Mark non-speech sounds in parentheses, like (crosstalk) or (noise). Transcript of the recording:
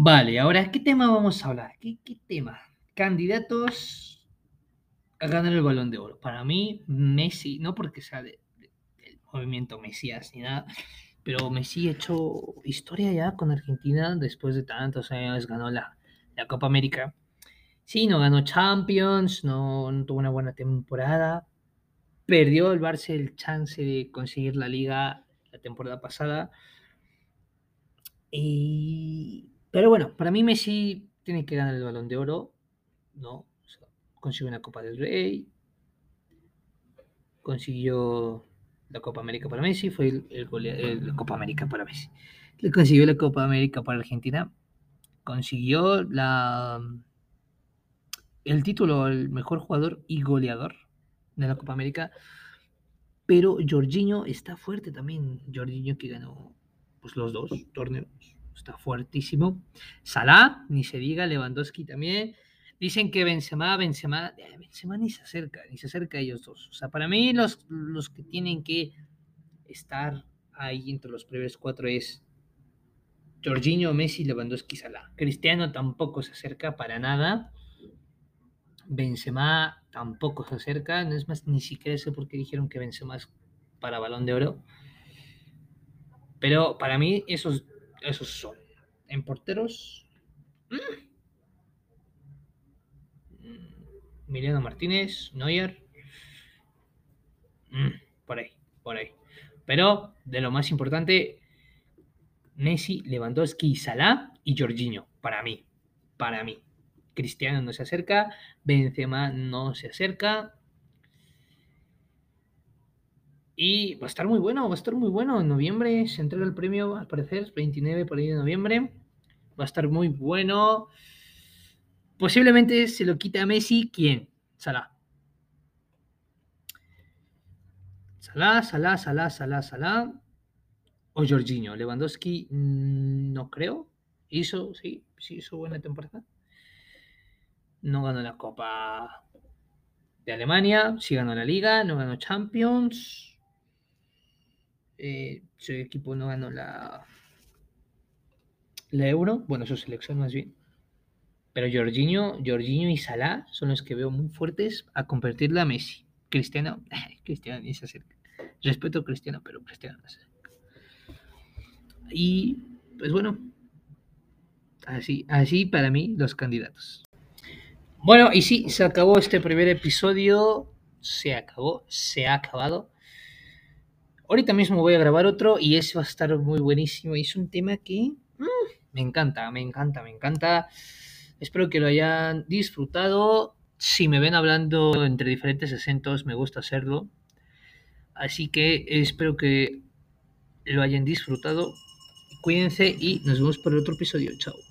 Vale, ahora, ¿qué tema vamos a hablar? ¿Qué, qué tema? Candidatos a ganar el balón de oro. Para mí, Messi, no porque sea de- de- del movimiento Mesías ni nada, pero Messi ha hecho historia ya con Argentina después de tantos años, ganó la, la Copa América. Sí, no ganó Champions, no, no tuvo una buena temporada, perdió el Barça el chance de conseguir la liga la temporada pasada. Y... Pero bueno, para mí Messi tiene que ganar el balón de oro, ¿no? Consiguió una Copa del Rey, consiguió la Copa América para Messi, fue el, el- la Copa América para Messi. Le consiguió la Copa América para Argentina, consiguió la, el título al mejor jugador y goleador de la Copa América, pero Jorginho está fuerte también. Jorginho que ganó pues, los dos torneos, está fuertísimo. Salah, ni se diga, Lewandowski también. Dicen que Benzema, Benzema, eh, Benzema ni se acerca, ni se acerca a ellos dos. O sea, para mí los, los que tienen que estar ahí entre los primeros cuatro es Jorginho, Messi, Lewandowski, Salah. Cristiano tampoco se acerca para nada. Benzema tampoco se acerca. No es más, ni siquiera sé por qué dijeron que Benzema es para Balón de Oro. Pero para mí esos, esos son. En porteros. mm, Martínez, Neuer. mm, por ahí, por ahí. Pero de lo más importante, Messi, Lewandowski, Salah y Jorginho, para mí, para mí. Cristiano no se acerca, Benzema no se acerca. Y va a estar muy bueno, va a estar muy bueno. En noviembre se entrega el premio, al parecer, 29 por ahí de noviembre. Va a estar muy bueno. Posiblemente se lo quite a Messi. ¿Quién? Salah. Salah, Salah, Salah, Salah, Salah. O Jorginho. Lewandowski, mm, no creo. Hizo, sí, sí hizo buena temporada. No ganó la Copa de Alemania, sí ganó la Liga, no ganó Champions. Eh, su equipo no ganó la, la Euro, bueno, su selección más bien. Pero Jorginho, Jorginho y Salah son los que veo muy fuertes a convertirle a Messi. Cristiano, (laughs) Cristiano ni se acerca. Respeto a Cristiano, pero Cristiano no se acerca. Y pues bueno, así, así para mí los candidatos. Bueno, y sí, se acabó este primer episodio. Se acabó, se ha acabado. Ahorita mismo voy a grabar otro y ese va a estar muy buenísimo. Y es un tema que mm, me encanta, me encanta, me encanta. Espero que lo hayan disfrutado. Si me ven hablando entre diferentes acentos, me gusta hacerlo. Así que espero que lo hayan disfrutado. Cuídense y nos vemos para el otro episodio. Chao.